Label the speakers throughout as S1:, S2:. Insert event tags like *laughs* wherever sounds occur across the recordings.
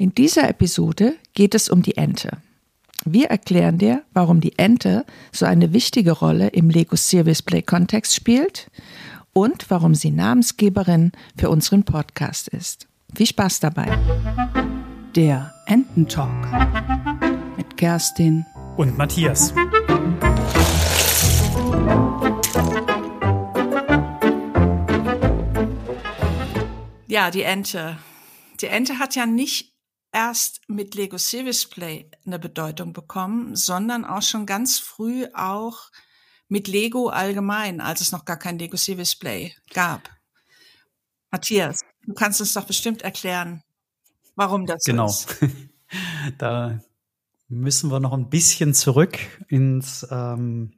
S1: In dieser Episode geht es um die Ente. Wir erklären dir, warum die Ente so eine wichtige Rolle im Lego Serious Play Kontext spielt und warum sie Namensgeberin für unseren Podcast ist. Viel Spaß dabei.
S2: Der Ententalk mit Kerstin
S3: und Matthias.
S1: Ja, die Ente. Die Ente hat ja nicht erst mit Lego Serious Play eine Bedeutung bekommen, sondern auch schon ganz früh auch mit Lego allgemein, als es noch gar kein Lego Serious Play gab. Matthias, du kannst uns doch bestimmt erklären, warum das
S3: genau.
S1: so ist.
S3: Genau. *laughs* da müssen wir noch ein bisschen zurück ins ähm,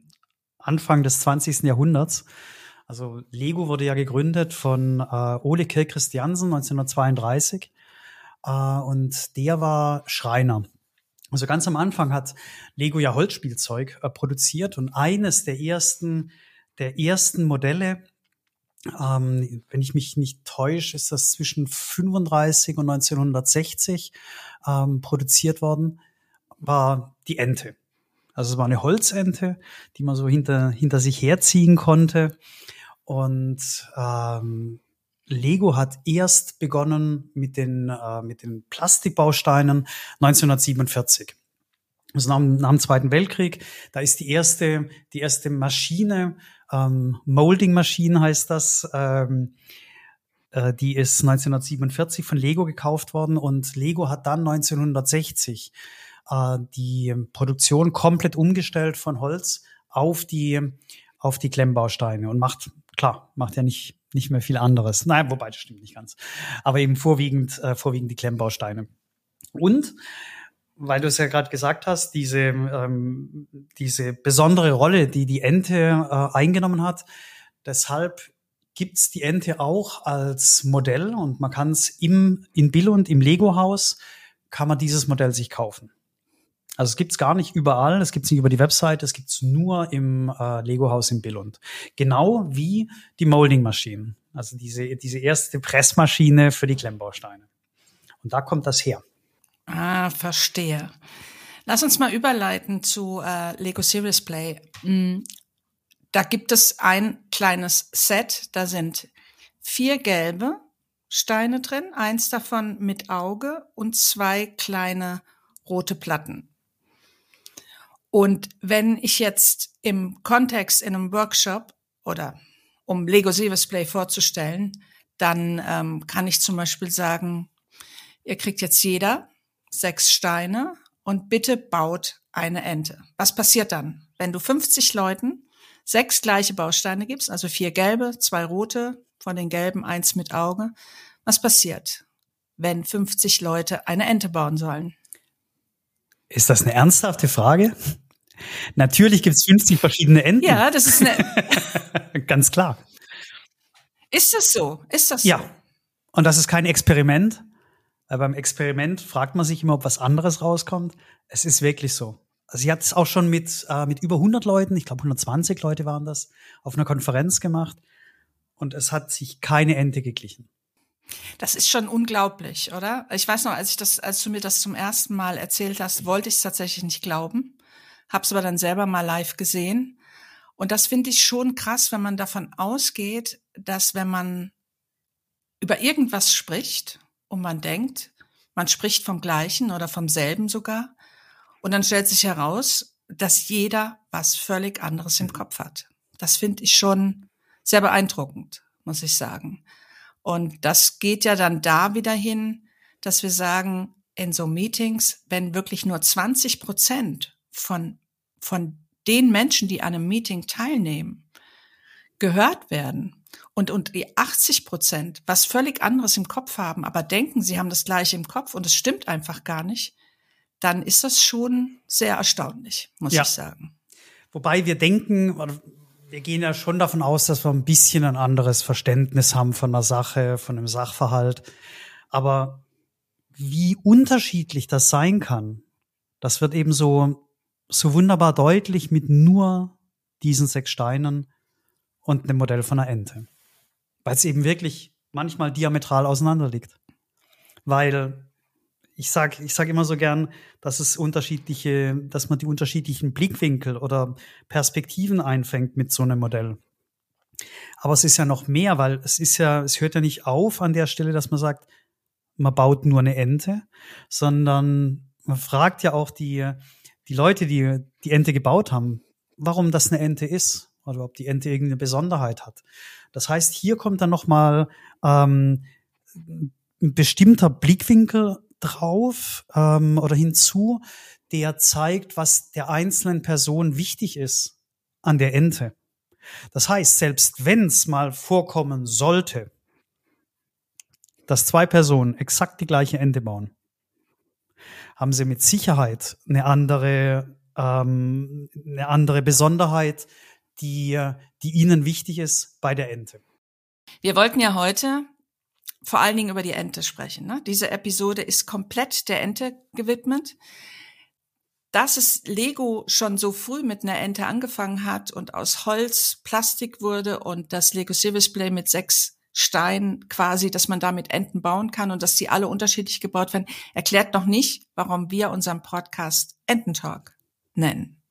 S3: Anfang des 20. Jahrhunderts. Also Lego wurde ja gegründet von äh, Ole Kirk Christiansen 1932 äh, und der war Schreiner. Also ganz am Anfang hat Lego ja Holzspielzeug äh, produziert und eines der ersten der ersten Modelle, ähm, wenn ich mich nicht täusche, ist das zwischen 35 und 1960 ähm, produziert worden, war die Ente. Also es war eine Holzente, die man so hinter, hinter sich herziehen konnte. Und ähm, Lego hat erst begonnen mit den, äh, mit den Plastikbausteinen 1947. Also nach, nach dem Zweiten Weltkrieg, da ist die erste, die erste Maschine, ähm, Molding Maschine heißt das, ähm, äh, die ist 1947 von Lego gekauft worden und Lego hat dann 1960 äh, die Produktion komplett umgestellt von Holz auf die, auf die Klemmbausteine und macht klar, macht ja nicht, nicht mehr viel anderes. Nein, wobei, das stimmt nicht ganz. Aber eben vorwiegend, äh, vorwiegend die Klemmbausteine. Und weil du es ja gerade gesagt hast, diese, ähm, diese besondere Rolle, die die Ente äh, eingenommen hat, deshalb gibt's die Ente auch als Modell und man kann es im in Billund im Lego Haus kann man dieses Modell sich kaufen. Also es gibt's gar nicht überall, es gibt's nicht über die Website, es gibt's nur im äh, Lego-Haus in Billund. Genau wie die Molding-Maschinen, also diese, diese erste Pressmaschine für die Klemmbausteine. Und da kommt das her.
S1: Ah, verstehe. Lass uns mal überleiten zu äh, Lego Serious Play. Mm, da gibt es ein kleines Set, da sind vier gelbe Steine drin, eins davon mit Auge und zwei kleine rote Platten. Und wenn ich jetzt im Kontext in einem Workshop oder um Lego Silver Play vorzustellen, dann ähm, kann ich zum Beispiel sagen, ihr kriegt jetzt jeder sechs Steine und bitte baut eine Ente. Was passiert dann, wenn du 50 Leuten sechs gleiche Bausteine gibst, also vier gelbe, zwei rote, von den gelben eins mit Auge? Was passiert, wenn 50 Leute eine Ente bauen sollen?
S3: Ist das eine ernsthafte Frage? Natürlich gibt es 50 verschiedene Enden.
S1: Ja, das ist eine. *laughs*
S3: Ganz klar.
S1: Ist das so? Ist das
S3: ja.
S1: so?
S3: Und das ist kein Experiment. Weil beim Experiment fragt man sich immer, ob was anderes rauskommt. Es ist wirklich so. Also sie hat es auch schon mit, äh, mit über 100 Leuten, ich glaube 120 Leute waren das, auf einer Konferenz gemacht. Und es hat sich keine Ente geglichen.
S1: Das ist schon unglaublich, oder? Ich weiß noch, als ich das, als du mir das zum ersten Mal erzählt hast, wollte ich es tatsächlich nicht glauben, hab's aber dann selber mal live gesehen. Und das finde ich schon krass, wenn man davon ausgeht, dass wenn man über irgendwas spricht und man denkt, man spricht vom Gleichen oder vom selben sogar, und dann stellt sich heraus, dass jeder was völlig anderes im Kopf hat. Das finde ich schon sehr beeindruckend, muss ich sagen. Und das geht ja dann da wieder hin, dass wir sagen, in so Meetings, wenn wirklich nur 20 Prozent von, von den Menschen, die an einem Meeting teilnehmen, gehört werden und, und die 80 Prozent was völlig anderes im Kopf haben, aber denken, sie haben das gleiche im Kopf und es stimmt einfach gar nicht, dann ist das schon sehr erstaunlich, muss ja. ich sagen.
S3: Wobei wir denken, wir gehen ja schon davon aus, dass wir ein bisschen ein anderes Verständnis haben von der Sache, von dem Sachverhalt. Aber wie unterschiedlich das sein kann, das wird eben so, so wunderbar deutlich mit nur diesen sechs Steinen und einem Modell von einer Ente. Weil es eben wirklich manchmal diametral auseinander liegt. Weil ich sage ich sag immer so gern, dass es unterschiedliche, dass man die unterschiedlichen Blickwinkel oder Perspektiven einfängt mit so einem Modell. Aber es ist ja noch mehr, weil es ist ja, es hört ja nicht auf an der Stelle, dass man sagt, man baut nur eine Ente, sondern man fragt ja auch die, die Leute, die die Ente gebaut haben, warum das eine Ente ist oder ob die Ente irgendeine Besonderheit hat. Das heißt, hier kommt dann noch mal ähm, ein bestimmter Blickwinkel drauf ähm, oder hinzu, der zeigt, was der einzelnen Person wichtig ist an der Ente. Das heißt, selbst wenn es mal vorkommen sollte, dass zwei Personen exakt die gleiche Ente bauen, haben sie mit Sicherheit eine andere, ähm, eine andere Besonderheit, die, die ihnen wichtig ist bei der Ente.
S1: Wir wollten ja heute vor allen Dingen über die Ente sprechen. Ne? Diese Episode ist komplett der Ente gewidmet. Dass es Lego schon so früh mit einer Ente angefangen hat und aus Holz Plastik wurde und das Lego Service Play mit sechs Steinen quasi, dass man damit Enten bauen kann und dass die alle unterschiedlich gebaut werden, erklärt noch nicht, warum wir unseren Podcast Ententalk nennen.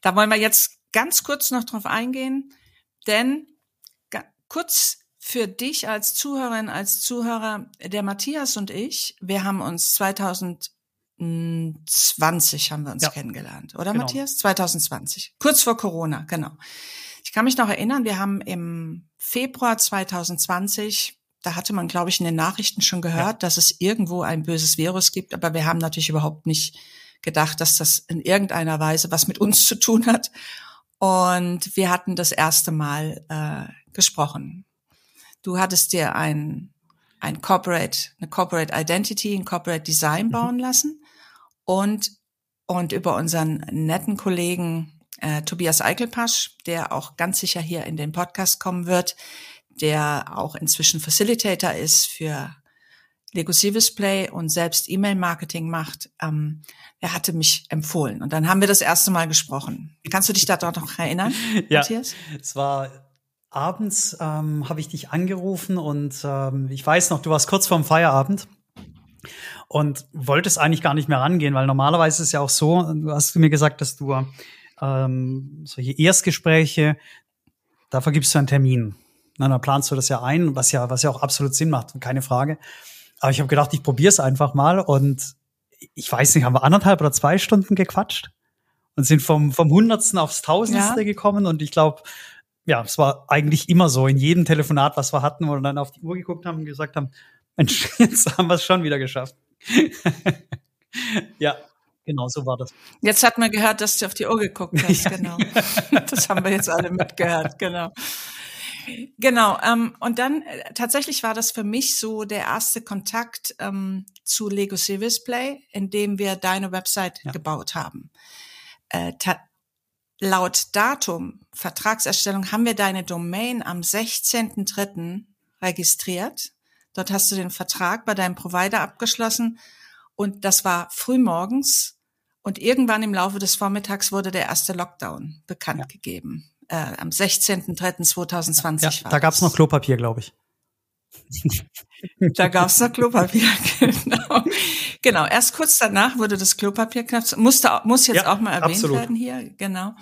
S1: Da wollen wir jetzt ganz kurz noch drauf eingehen, denn kurz für dich als Zuhörerin, als Zuhörer, der Matthias und ich, wir haben uns 2020 haben wir uns ja. kennengelernt, oder genau. Matthias? 2020. Kurz vor Corona, genau. Ich kann mich noch erinnern, wir haben im Februar 2020 da hatte man, glaube ich, in den Nachrichten schon gehört, ja. dass es irgendwo ein böses Virus gibt, aber wir haben natürlich überhaupt nicht gedacht, dass das in irgendeiner Weise was mit uns zu tun hat. Und wir hatten das erste Mal äh, gesprochen. Du hattest dir ein, ein Corporate, eine Corporate Identity, ein Corporate Design mhm. bauen lassen und, und über unseren netten Kollegen äh, Tobias Eichelpasch, der auch ganz sicher hier in den Podcast kommen wird, der auch inzwischen Facilitator ist für Lego Service Play und selbst E-Mail-Marketing macht, ähm, er hatte mich empfohlen. Und dann haben wir das erste Mal gesprochen. Kannst du dich da doch noch erinnern, *laughs*
S3: ja, Matthias? Es war abends, ähm, habe ich dich angerufen und ähm, ich weiß noch, du warst kurz vorm Feierabend und wolltest eigentlich gar nicht mehr rangehen, weil normalerweise ist es ja auch so, du hast mir gesagt, dass du ähm, solche Erstgespräche, da vergibst du einen Termin. Na, dann planst du das ja ein, was ja, was ja auch absolut Sinn macht, keine Frage. Aber ich habe gedacht, ich probiere es einfach mal und ich weiß nicht, haben wir anderthalb oder zwei Stunden gequatscht und sind vom, vom Hundertsten aufs Tausendste ja. gekommen und ich glaube, ja, es war eigentlich immer so in jedem Telefonat, was wir hatten, wo wir dann auf die Uhr geguckt haben und gesagt haben, Mensch, *laughs* jetzt haben wir es schon wieder geschafft. *laughs* ja, genau, so war das.
S1: Jetzt hat man gehört, dass du auf die Uhr geguckt hast, *laughs* ja. genau. Das haben wir jetzt alle mitgehört, genau. Genau, ähm, und dann äh, tatsächlich war das für mich so der erste Kontakt ähm, zu Lego Service Play, in dem wir deine Website ja. gebaut haben. Äh, laut Datum Vertragserstellung haben wir deine Domain am 16.03. registriert. Dort hast du den Vertrag bei deinem Provider abgeschlossen und das war frühmorgens und irgendwann im Laufe des Vormittags wurde der erste Lockdown bekannt ja. gegeben äh, am 16.03.2020 ja,
S3: war. Da gab's noch Klopapier, glaube ich. *laughs*
S1: da gab's noch Klopapier, *laughs* genau. Genau, erst kurz danach wurde das Klopapier knapp, musste, muss jetzt ja, auch mal erwähnt absolut. werden hier, genau.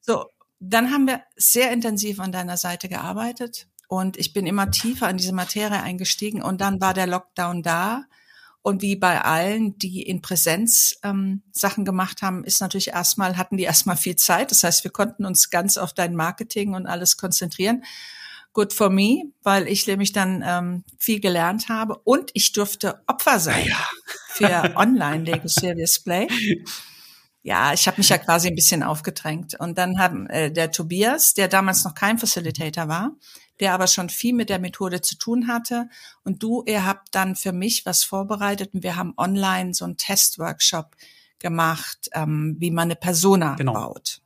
S1: So, dann haben wir sehr intensiv an deiner Seite gearbeitet und ich bin immer tiefer in diese Materie eingestiegen und dann war der Lockdown da und wie bei allen, die in Präsenz ähm, Sachen gemacht haben, ist natürlich erstmal, hatten die erstmal viel Zeit. Das heißt, wir konnten uns ganz auf dein Marketing und alles konzentrieren. Good for me, weil ich nämlich dann ähm, viel gelernt habe und ich durfte Opfer sein ja. für Online-Lego Serious Play. Ja, ich habe mich ja quasi ein bisschen aufgedrängt. Und dann haben äh, der Tobias, der damals noch kein Facilitator war, der aber schon viel mit der Methode zu tun hatte. Und du, ihr habt dann für mich was vorbereitet und wir haben online so einen Testworkshop gemacht, ähm, wie man eine Persona genau. baut.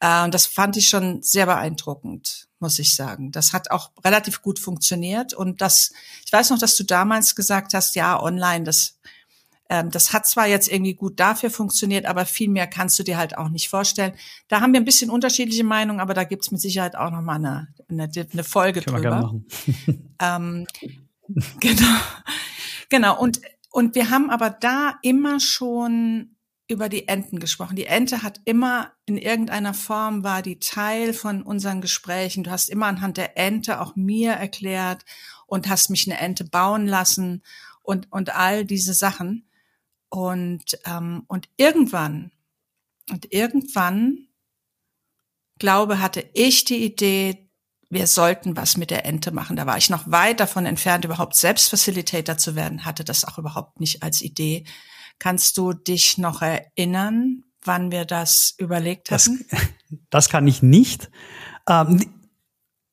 S1: Äh, und das fand ich schon sehr beeindruckend, muss ich sagen. Das hat auch relativ gut funktioniert. Und das, ich weiß noch, dass du damals gesagt hast, ja, online, das ähm, das hat zwar jetzt irgendwie gut dafür funktioniert, aber viel mehr kannst du dir halt auch nicht vorstellen. Da haben wir ein bisschen unterschiedliche Meinungen, aber da gibt's mit Sicherheit auch noch mal eine, eine, eine Folge Können drüber. Wir gerne machen. *laughs* ähm, genau. Genau. Und und wir haben aber da immer schon über die Enten gesprochen. Die Ente hat immer in irgendeiner Form war die Teil von unseren Gesprächen. Du hast immer anhand der Ente auch mir erklärt und hast mich eine Ente bauen lassen und, und all diese Sachen. Und, ähm, und irgendwann, und irgendwann, glaube, hatte ich die Idee, wir sollten was mit der Ente machen. Da war ich noch weit davon entfernt, überhaupt selbst Facilitator zu werden, hatte das auch überhaupt nicht als Idee. Kannst du dich noch erinnern, wann wir das überlegt hatten?
S3: Das, *laughs* das kann ich nicht. Ähm,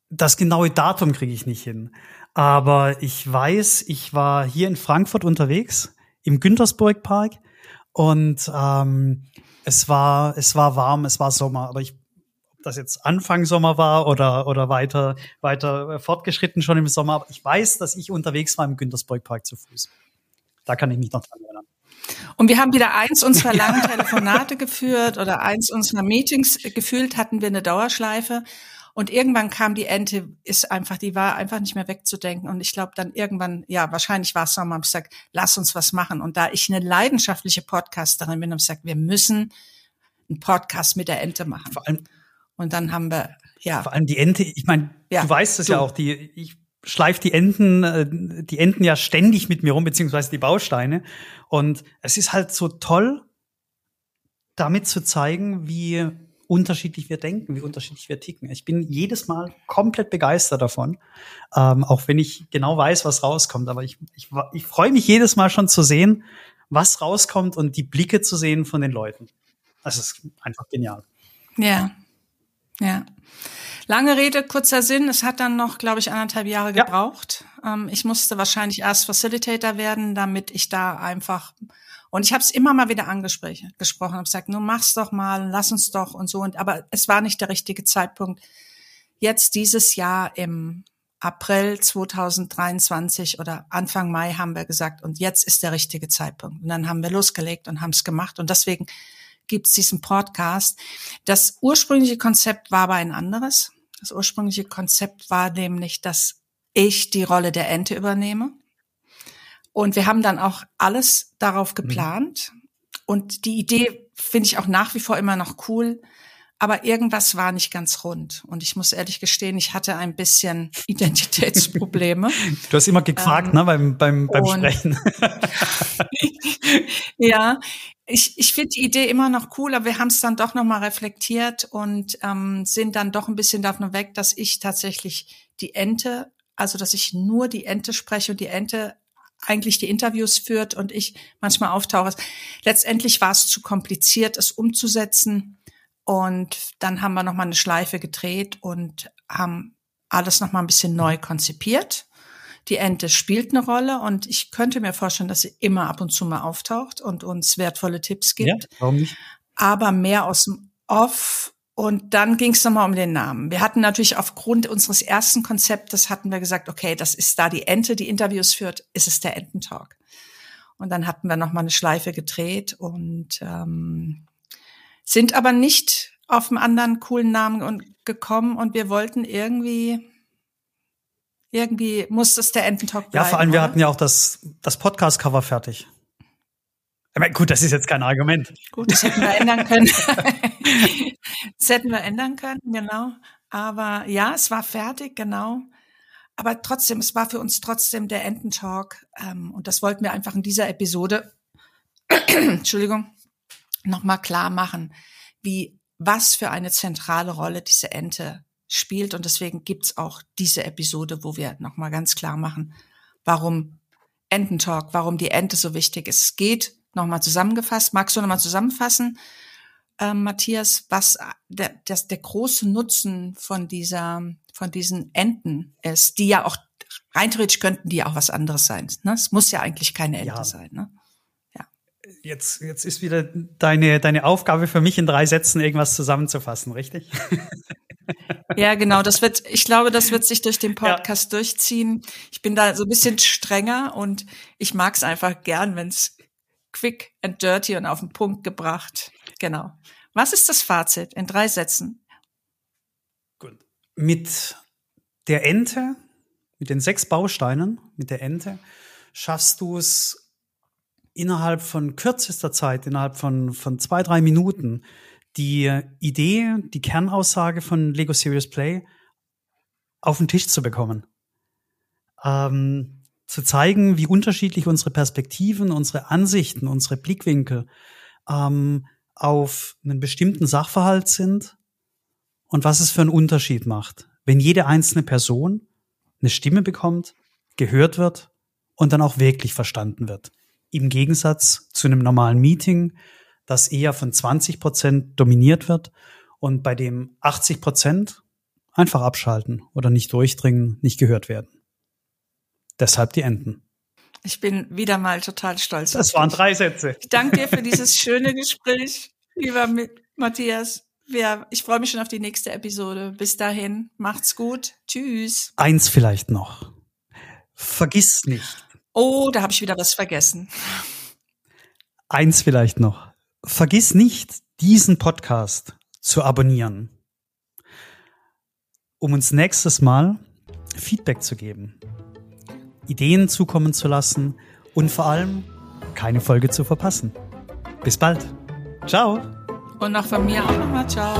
S3: das genaue Datum kriege ich nicht hin. Aber ich weiß, ich war hier in Frankfurt unterwegs im Güntersburg Park und ähm, es war es war warm, es war Sommer, aber ich ob das jetzt Anfang Sommer war oder oder weiter weiter fortgeschritten schon im Sommer, aber ich weiß, dass ich unterwegs war im Güntersburg Park zu Fuß. Da kann ich mich noch dran erinnern.
S1: Und wir haben wieder eins unserer *laughs* langen Telefonate geführt oder eins unserer Meetings gefühlt, hatten wir eine Dauerschleife. Und irgendwann kam die Ente, ist einfach, die war einfach nicht mehr wegzudenken. Und ich glaube dann irgendwann, ja, wahrscheinlich war es Sommer, ich gesagt, lass uns was machen. Und da ich eine leidenschaftliche Podcasterin bin, habe ich gesagt, wir müssen einen Podcast mit der Ente machen.
S3: Vor allem,
S1: und dann haben wir, ja.
S3: Vor allem die Ente, ich meine, ja, du weißt es ja auch, die, ich schleife die Enten, äh, die Enten ja ständig mit mir rum, beziehungsweise die Bausteine. Und es ist halt so toll, damit zu zeigen, wie unterschiedlich wir denken, wie unterschiedlich wir ticken. Ich bin jedes Mal komplett begeistert davon, ähm, auch wenn ich genau weiß, was rauskommt. Aber ich, ich, ich freue mich jedes Mal schon zu sehen, was rauskommt und die Blicke zu sehen von den Leuten. Das ist einfach genial.
S1: Ja, ja. Lange Rede, kurzer Sinn. Es hat dann noch, glaube ich, anderthalb Jahre gebraucht. Ja. Ähm, ich musste wahrscheinlich erst Facilitator werden, damit ich da einfach und ich habe es immer mal wieder angesprochen, gesprochen, habe gesagt, nun mach's doch mal, lass uns doch und so. Und aber es war nicht der richtige Zeitpunkt. Jetzt dieses Jahr im April 2023 oder Anfang Mai haben wir gesagt, und jetzt ist der richtige Zeitpunkt. Und dann haben wir losgelegt und haben es gemacht. Und deswegen gibt es diesen Podcast. Das ursprüngliche Konzept war aber ein anderes. Das ursprüngliche Konzept war nämlich, dass ich die Rolle der Ente übernehme. Und wir haben dann auch alles darauf mhm. geplant. Mhm. Und die Idee finde ich auch nach wie vor immer noch cool. Aber irgendwas war nicht ganz rund. Und ich muss ehrlich gestehen, ich hatte ein bisschen *laughs* Identitätsprobleme.
S3: Du hast immer gefragt, ähm, ne, beim, beim, beim Sprechen. *laughs*
S1: ja, ich, ich finde die Idee immer noch cool, aber wir haben es dann doch nochmal reflektiert und ähm, sind dann doch ein bisschen davon weg, dass ich tatsächlich die Ente, also dass ich nur die Ente spreche und die Ente eigentlich die Interviews führt und ich manchmal auftauche. Letztendlich war es zu kompliziert, es umzusetzen. Und dann haben wir nochmal eine Schleife gedreht und haben alles nochmal ein bisschen neu konzipiert. Die Ente spielt eine Rolle und ich könnte mir vorstellen, dass sie immer ab und zu mal auftaucht und uns wertvolle Tipps gibt. Ja,
S3: warum nicht?
S1: Aber mehr aus dem Off und dann ging es nochmal um den Namen. Wir hatten natürlich aufgrund unseres ersten Konzeptes hatten wir gesagt, okay, das ist da die Ente, die Interviews führt, ist es der Ententalk. Und dann hatten wir nochmal eine Schleife gedreht und ähm, sind aber nicht auf einen anderen coolen Namen gekommen und wir wollten irgendwie irgendwie muss es der Ententalk bleiben.
S3: Ja, vor allem oder? wir hatten ja auch das das Podcast Cover fertig. Meine, gut, das ist jetzt kein Argument.
S1: Gut, das hätten wir ändern können. *laughs* das hätten wir ändern können, genau. Aber ja, es war fertig, genau. Aber trotzdem, es war für uns trotzdem der Ententalk. Ähm, und das wollten wir einfach in dieser Episode, *clears throat* Entschuldigung, nochmal klar machen, wie, was für eine zentrale Rolle diese Ente spielt. Und deswegen gibt's auch diese Episode, wo wir nochmal ganz klar machen, warum Ententalk, warum die Ente so wichtig ist. Es geht nochmal zusammengefasst. Magst du nochmal zusammenfassen, äh, Matthias, was der, das, der große Nutzen von dieser, von diesen Enten ist, die ja auch rein theoretisch könnten die auch was anderes sein. Ne? Es muss ja eigentlich keine Ente ja. sein. Ne?
S3: Ja. Jetzt, jetzt ist wieder deine, deine Aufgabe für mich in drei Sätzen irgendwas zusammenzufassen, richtig? *laughs*
S1: Ja, genau. Das wird, ich glaube, das wird sich durch den Podcast ja. durchziehen. Ich bin da so ein bisschen strenger und ich mag es einfach gern, wenn es quick and dirty und auf den Punkt gebracht. Genau. Was ist das Fazit in drei Sätzen?
S3: Gut. Mit der Ente, mit den sechs Bausteinen, mit der Ente, schaffst du es, innerhalb von kürzester Zeit, innerhalb von, von zwei, drei Minuten, die Idee, die Kernaussage von Lego Serious Play auf den Tisch zu bekommen. Ähm, zu zeigen, wie unterschiedlich unsere Perspektiven, unsere Ansichten, unsere Blickwinkel ähm, auf einen bestimmten Sachverhalt sind und was es für einen Unterschied macht, wenn jede einzelne Person eine Stimme bekommt, gehört wird und dann auch wirklich verstanden wird. Im Gegensatz zu einem normalen Meeting, das eher von 20 Prozent dominiert wird und bei dem 80 Prozent einfach abschalten oder nicht durchdringen, nicht gehört werden. Deshalb die Enten.
S1: Ich bin wieder mal total stolz.
S3: Das waren drei Sätze.
S1: Ich danke dir für dieses schöne Gespräch, lieber Matthias. Ja, ich freue mich schon auf die nächste Episode. Bis dahin, macht's gut. Tschüss.
S3: Eins vielleicht noch. Vergiss nicht.
S1: Oh, da habe ich wieder was vergessen.
S3: Eins vielleicht noch. Vergiss nicht, diesen Podcast zu abonnieren, um uns nächstes Mal Feedback zu geben, Ideen zukommen zu lassen und vor allem keine Folge zu verpassen. Bis bald. Ciao.
S1: Und auch von mir auch nochmal ciao.